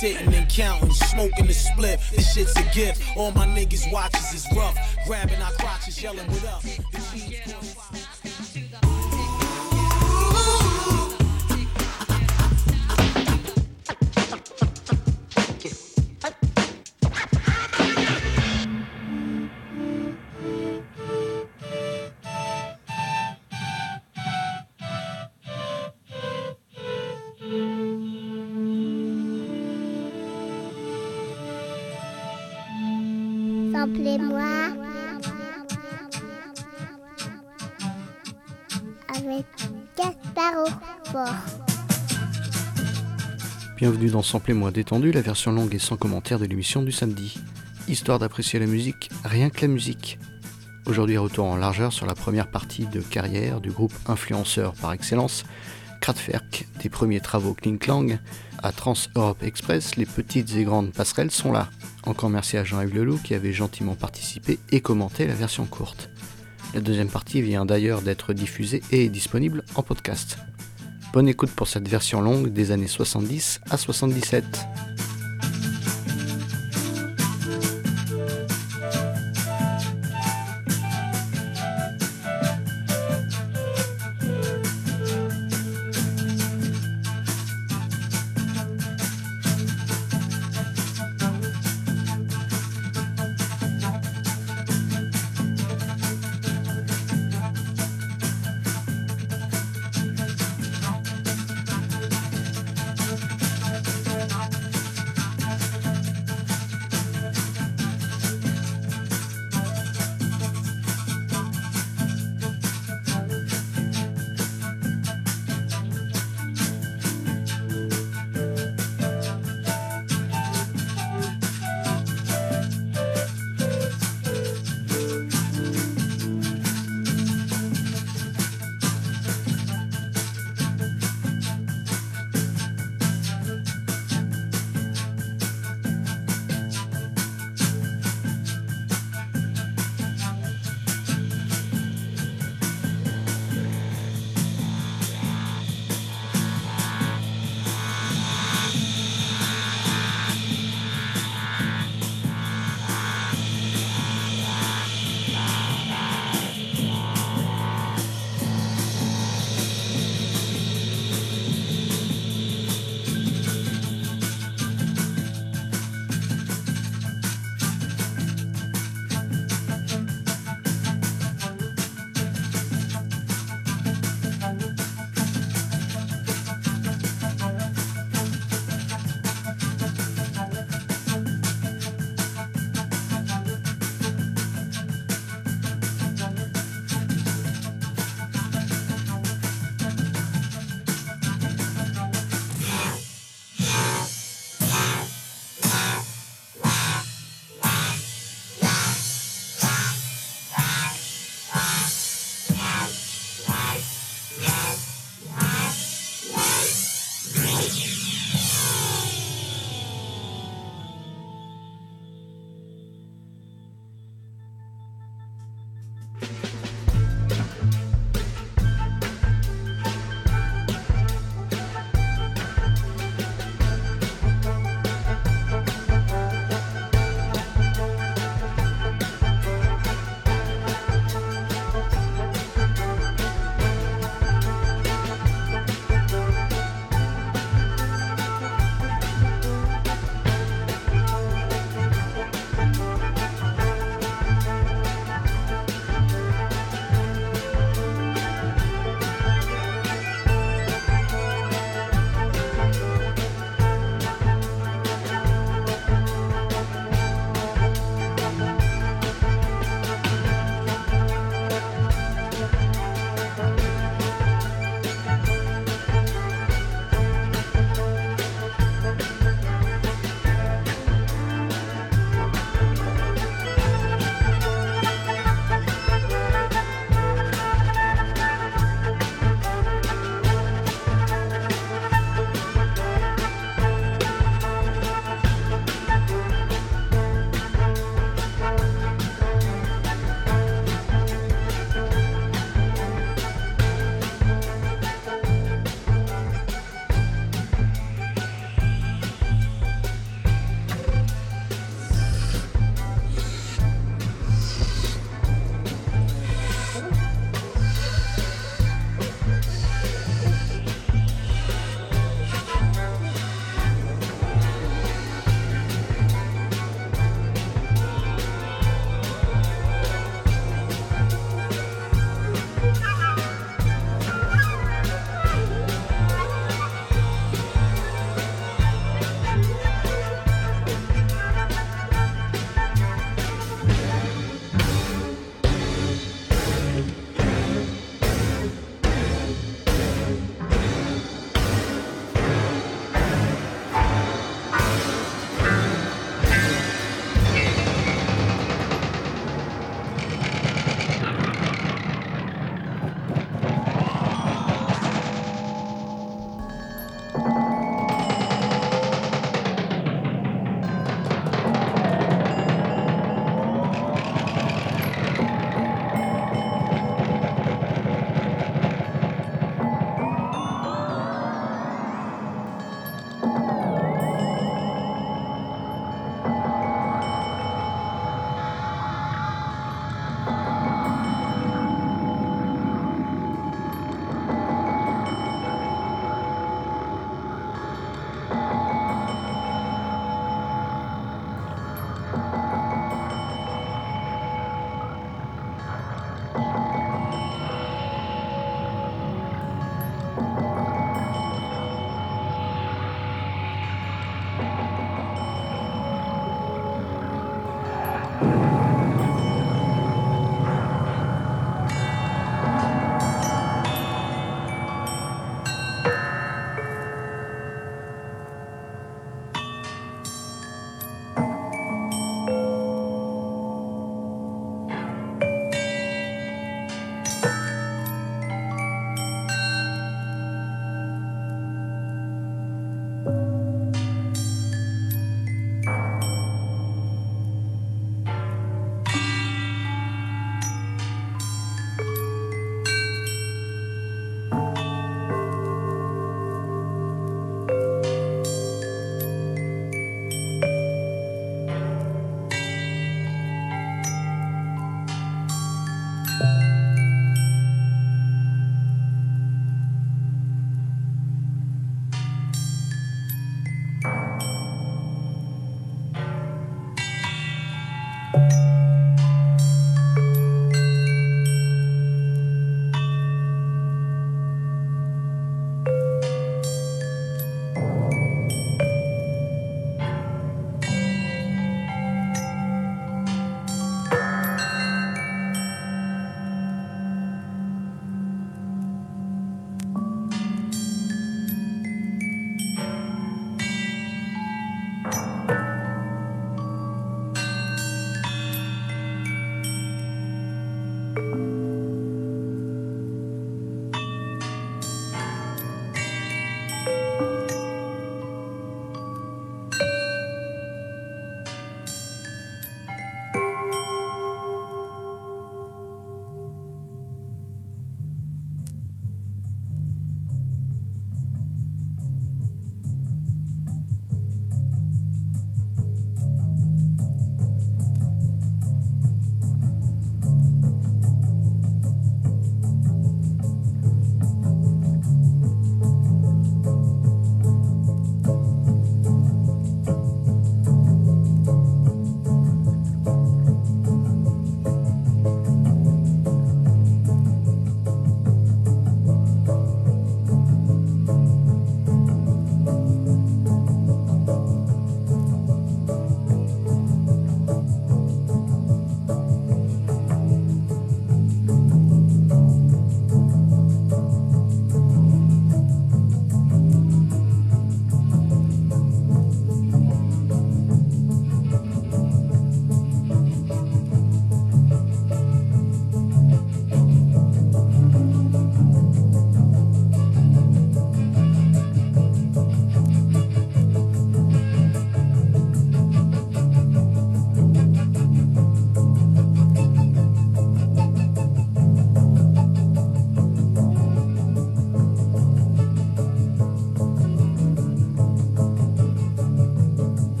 sitting and counting, smoking the split. This shit's a gift. All my niggas watches is rough. Grabbing our crotches, yelling, what up? Bienvenue dans Samplez-moi détendu, la version longue et sans commentaire de l'émission du samedi. Histoire d'apprécier la musique, rien que la musique. Aujourd'hui, retour en largeur sur la première partie de carrière du groupe influenceur par excellence, Kraftwerk, des premiers travaux Kling Klang à Trans Europe Express, les petites et grandes passerelles sont là. Encore merci à Jean-Yves Leloup qui avait gentiment participé et commenté la version courte. La deuxième partie vient d'ailleurs d'être diffusée et disponible en podcast. Bonne écoute pour cette version longue des années 70 à 77.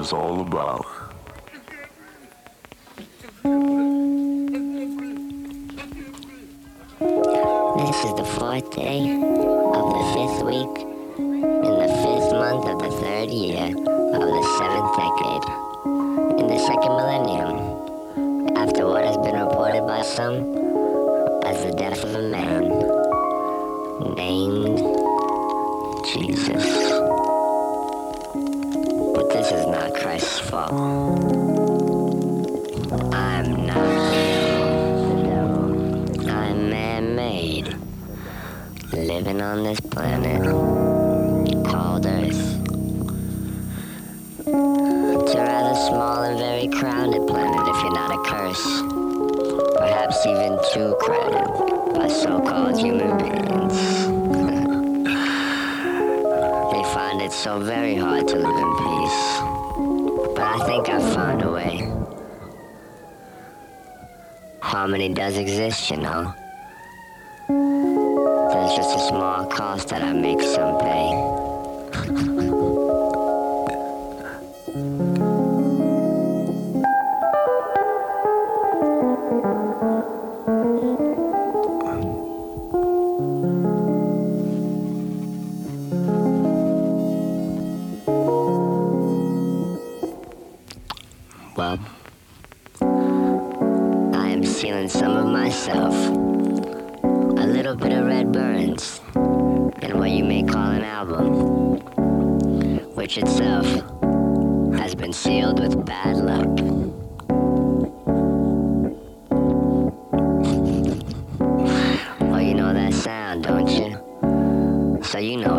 Is all about. This is the fourth day of the fifth week in the fifth month of the third year of the seventh decade in the second millennium after what has been reported by some as the death of a man named Jesus. But this is not Fault. I'm not the. I'm man-made, living on this planet called Earth. It's a rather small and very crowded planet if you're not a curse. Perhaps even too crowded by so-called human beings. they find it so very hard to live in peace. I think I've found a way. Harmony does exist, you know. saying now.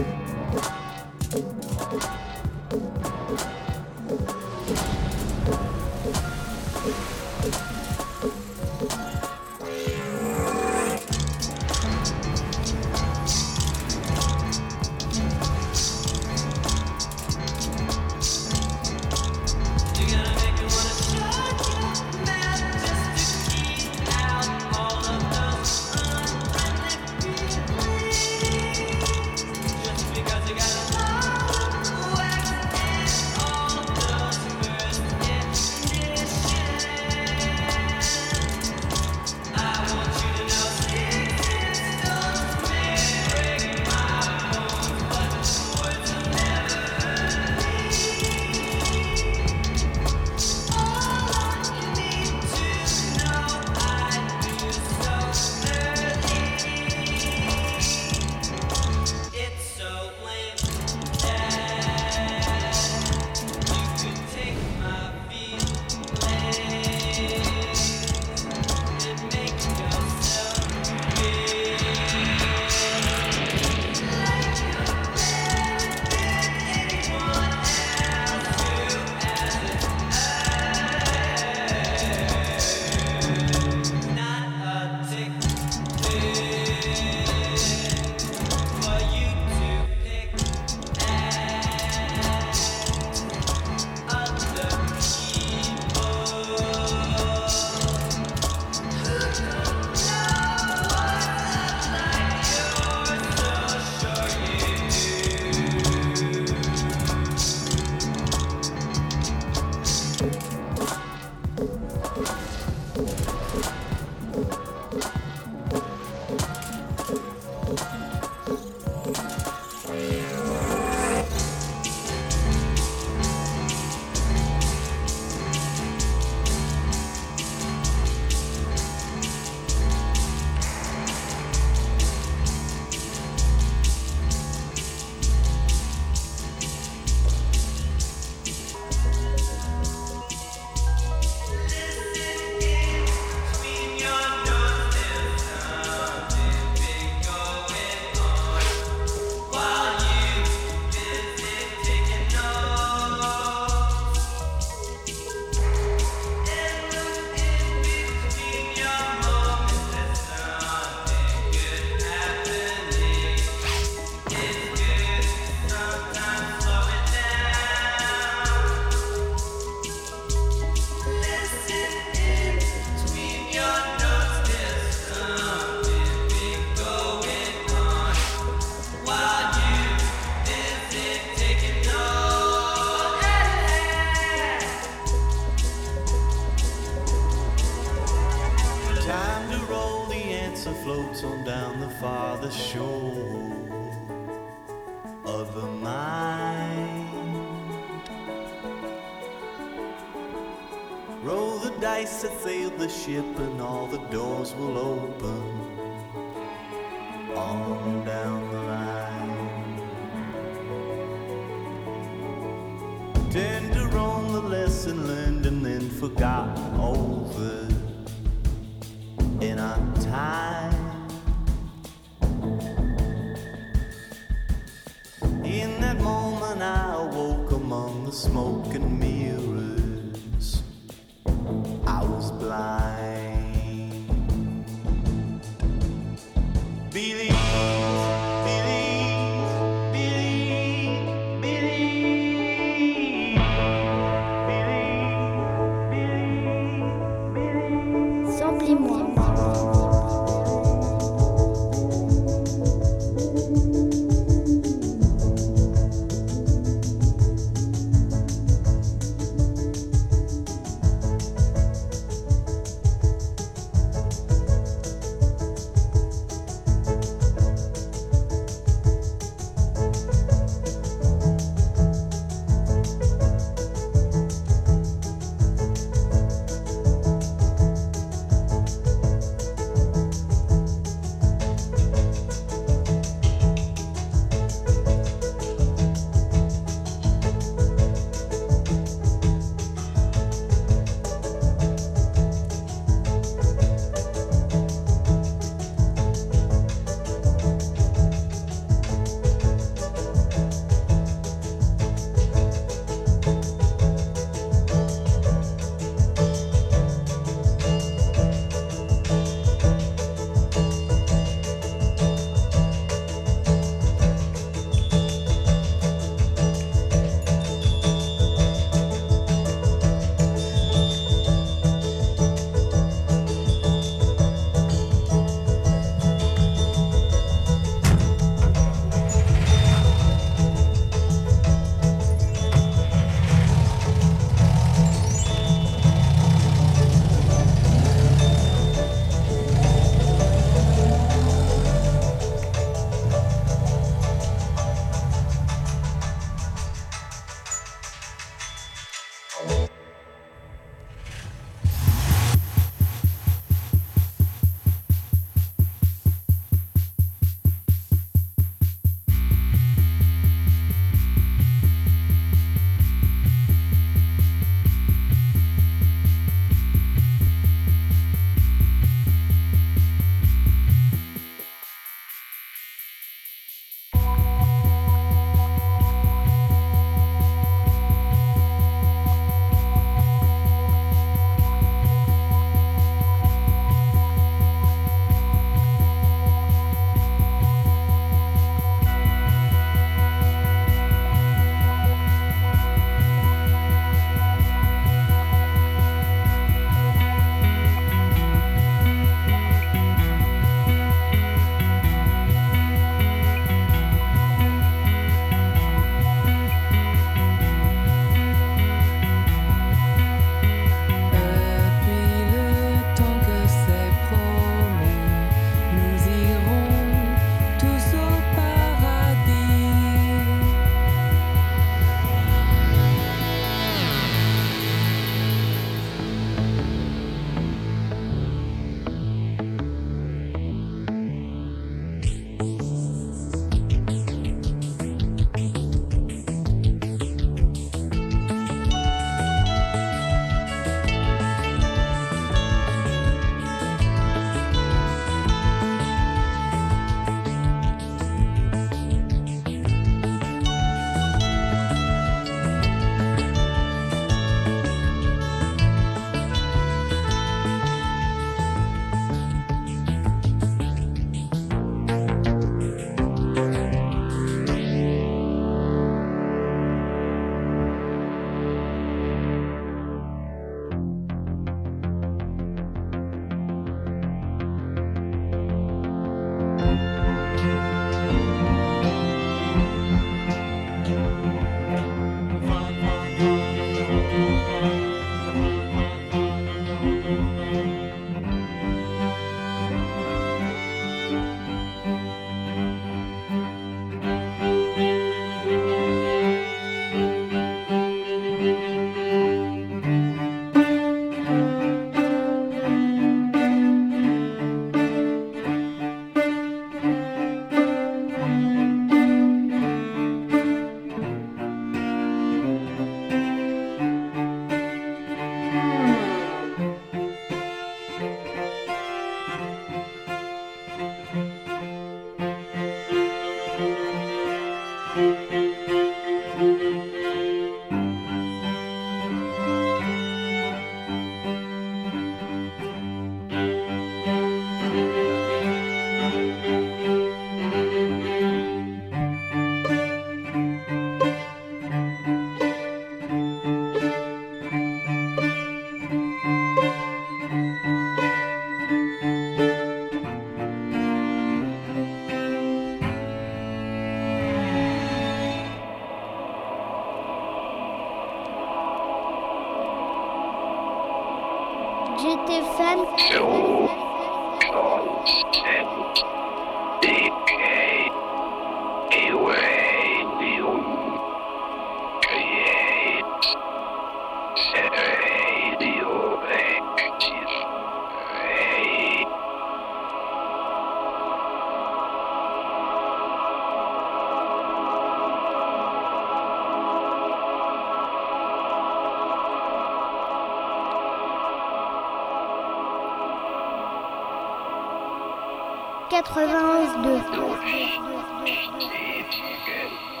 91.2.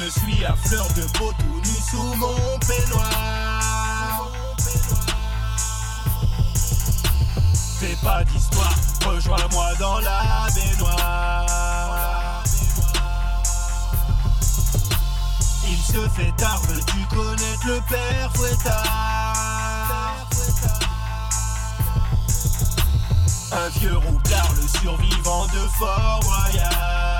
Je suis à fleur de peau tout nu sous mon peignoir. Fais pas d'histoire, rejoins-moi dans la baignoire. Il se fait tard, veux-tu connaître le père Fouettard? Un vieux roublard, le survivant de Fort Royal.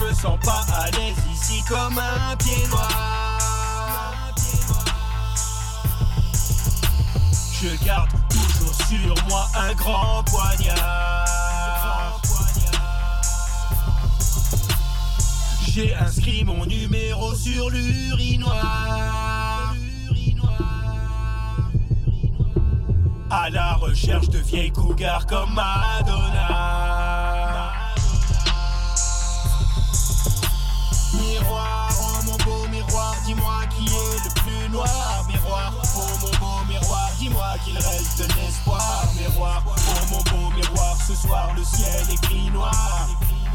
Je me sens pas à l'aise ici comme un pied noir. Je garde toujours sur moi un grand poignard. J'ai inscrit mon numéro sur l'urinoir. À la recherche de vieilles cougars comme Madonna. Noir. Miroir, oh mon beau miroir, dis-moi qu'il reste de l'espoir. Miroir, oh mon beau miroir, ce soir le ciel est gris noir.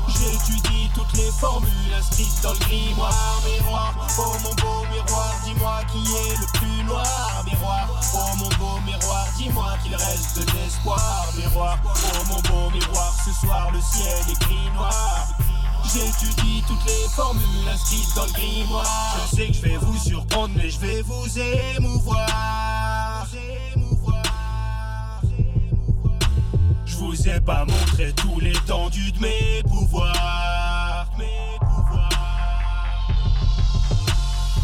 J'étudie toutes les formules inscrites dans le grimoire. Miroir, oh mon beau miroir, dis-moi qui est le plus noir. Miroir, oh mon beau miroir, dis-moi qu'il reste de l'espoir. Miroir, oh mon beau miroir, ce soir le ciel est gris noir. J'étudie toutes les formules inscrites dans le grimoire. Je sais que je vais vous surprendre, mais je vais vous émouvoir. Je vous ai pas montré tout l'étendue de mes pouvoirs. Mes pouvoirs.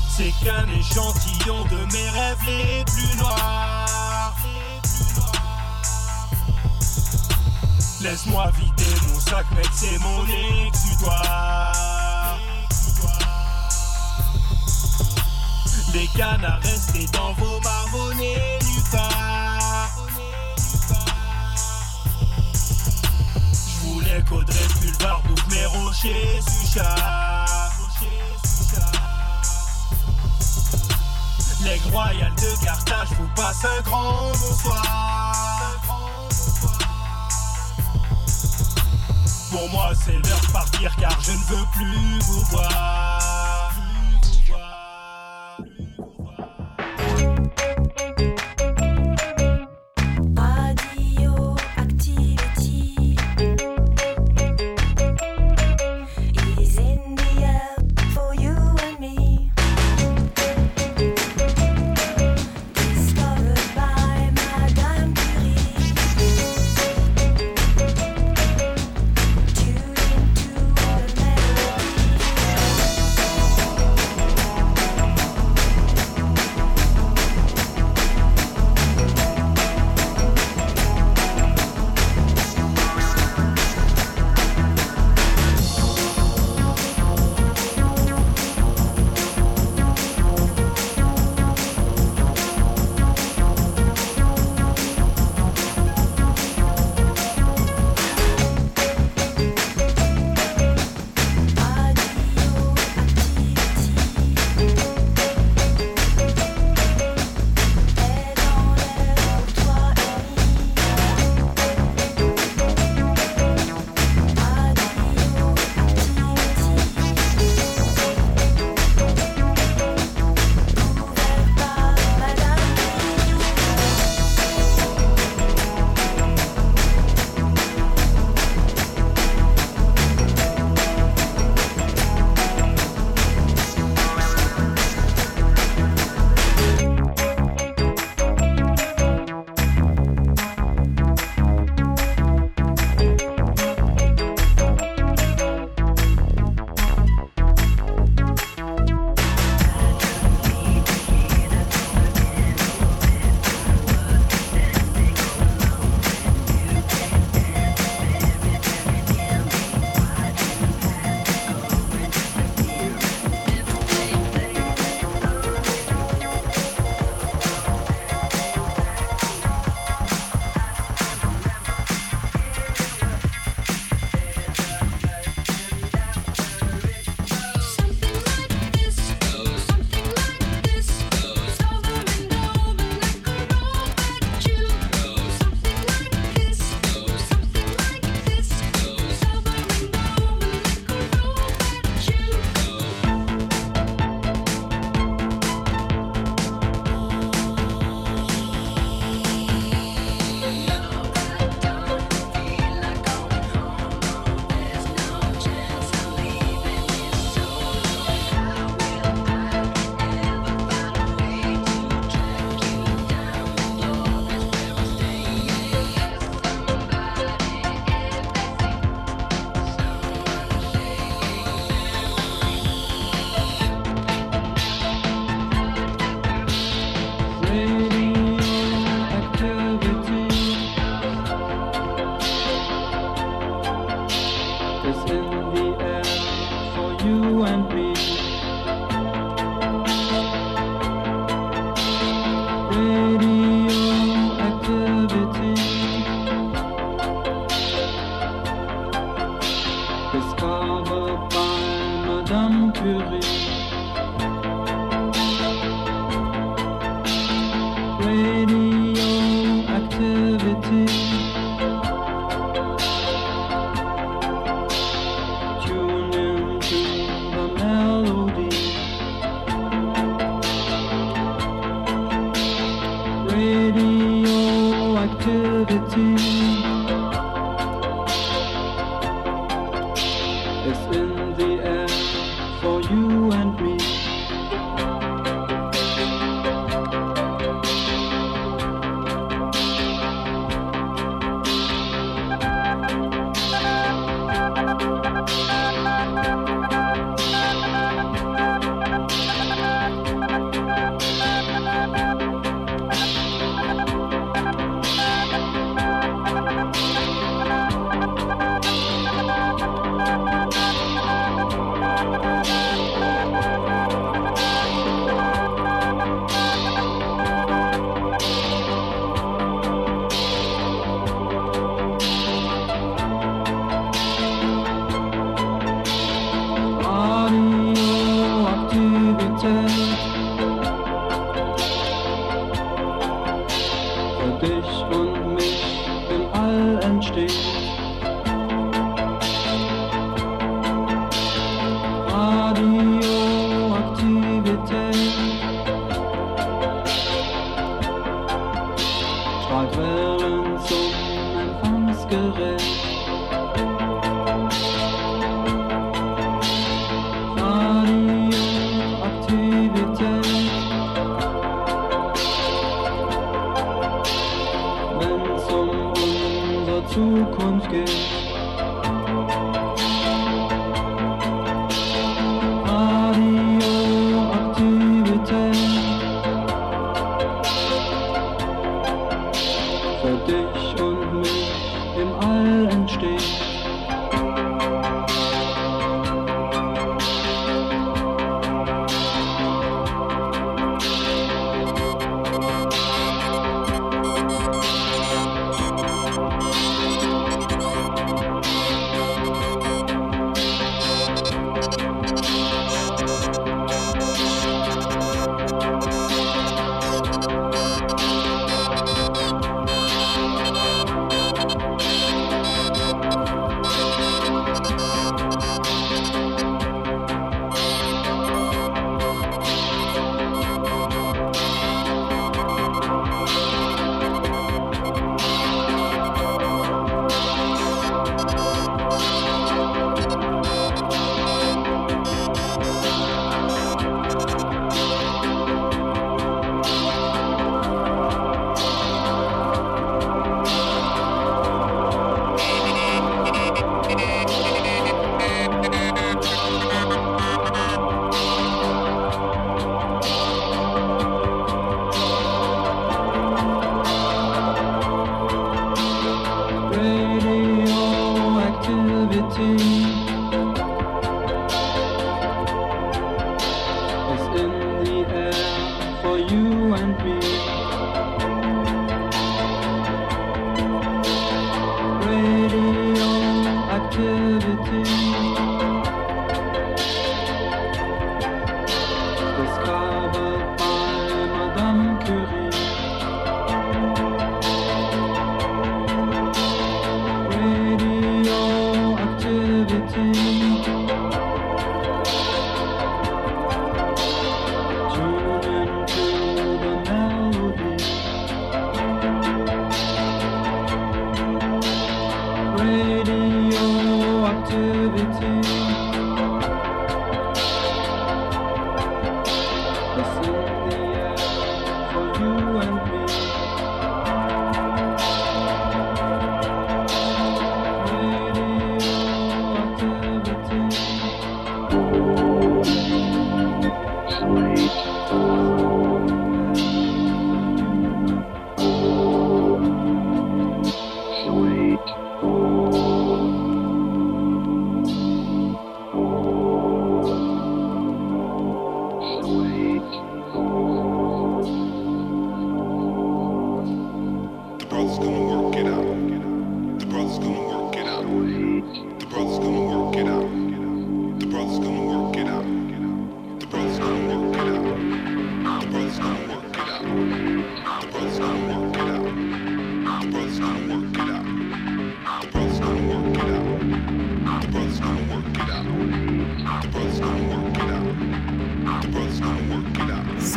C'est qu'un échantillon de mes rêves les plus noirs. Laisse-moi vider mon sac, mec, c'est mon exutoire. Les canards restés dans vos marmonnets part. Je voulais qu'Audrey Pulvar bouffe mes rochers Suchard. Les royales de Carthage vous passent un grand bonsoir. Pour moi c'est l'heure de partir car je ne veux plus vous voir.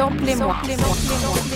Samplez-moi. Samplez-moi.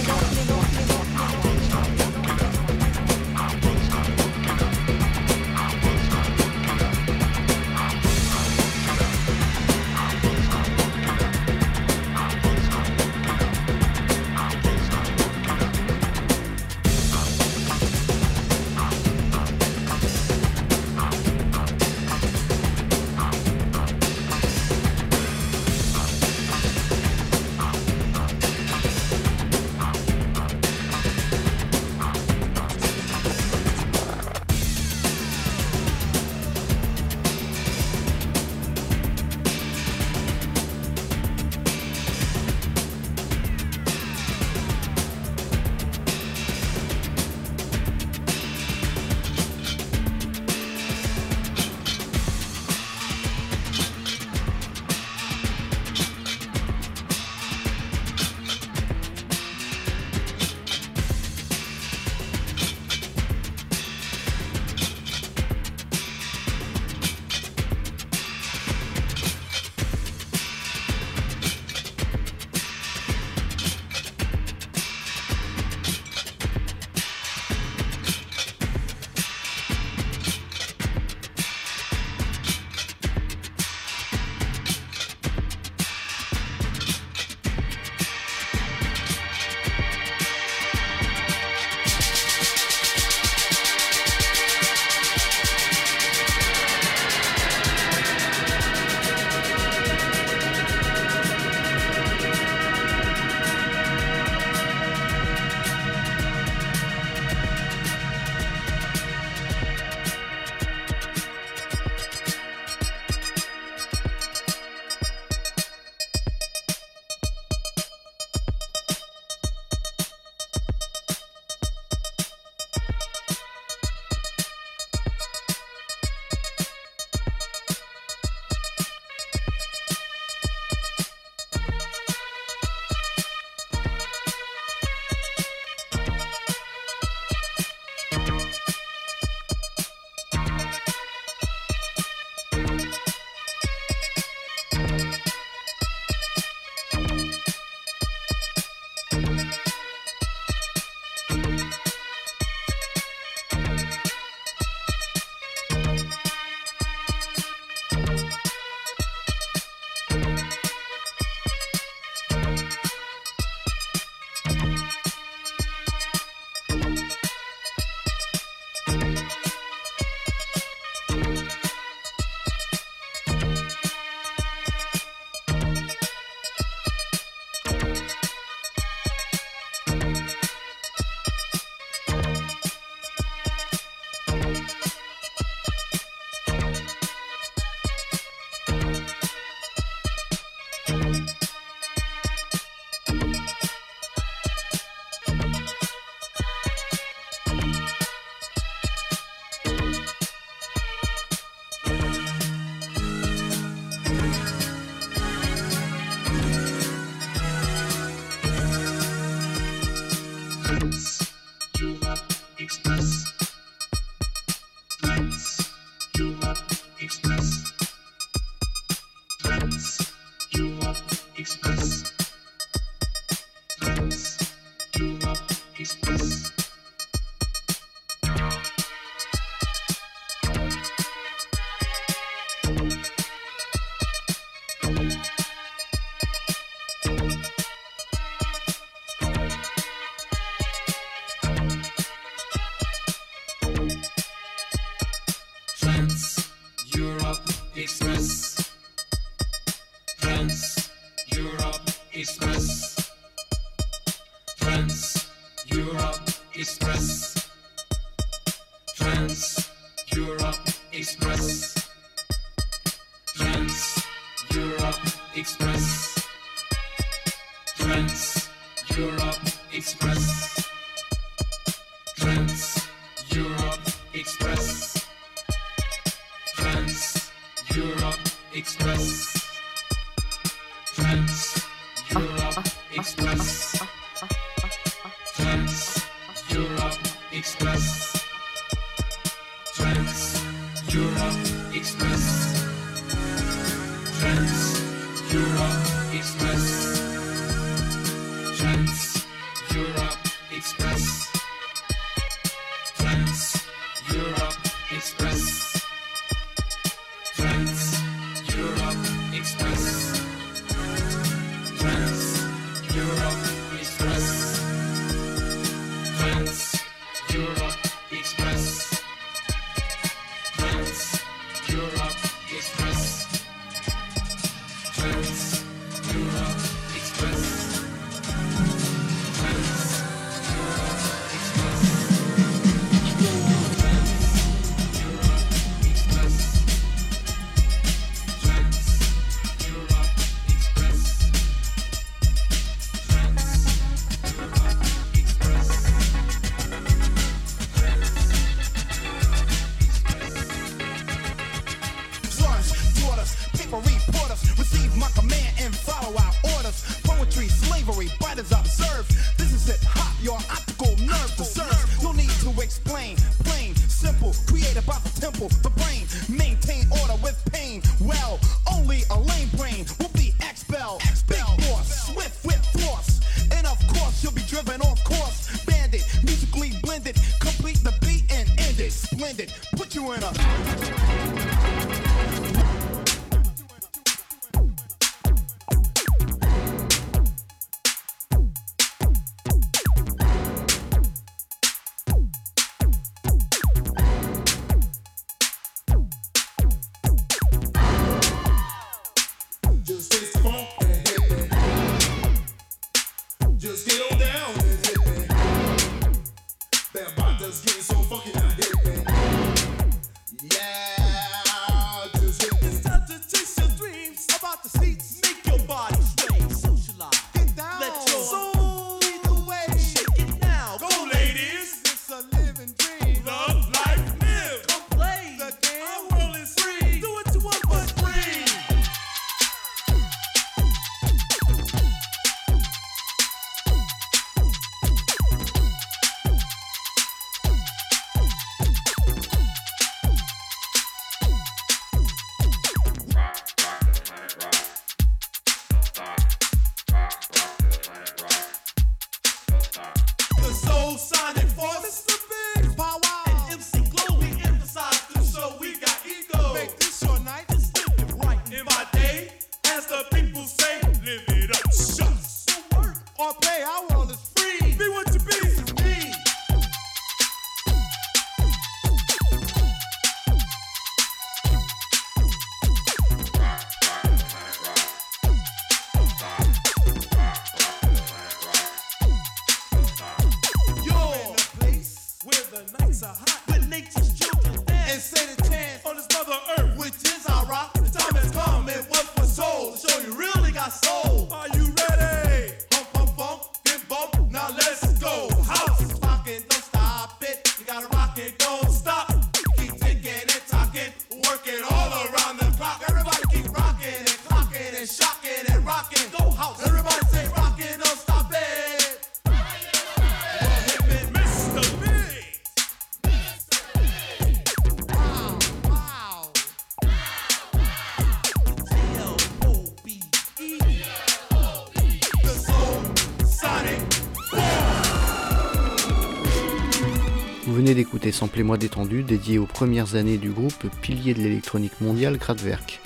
était samplé moi détendu, dédié aux premières années du groupe pilier de l'électronique mondiale Gradwerk.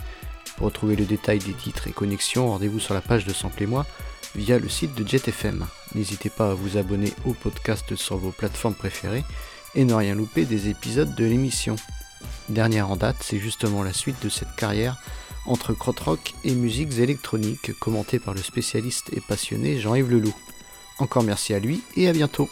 Pour retrouver le détail des titres et connexions, rendez-vous sur la page de samplé moi via le site de JetFM. N'hésitez pas à vous abonner au podcast sur vos plateformes préférées et ne rien louper des épisodes de l'émission. Dernière en date, c'est justement la suite de cette carrière entre crotrock et musiques électroniques commentée par le spécialiste et passionné Jean-Yves Leloup. Encore merci à lui et à bientôt.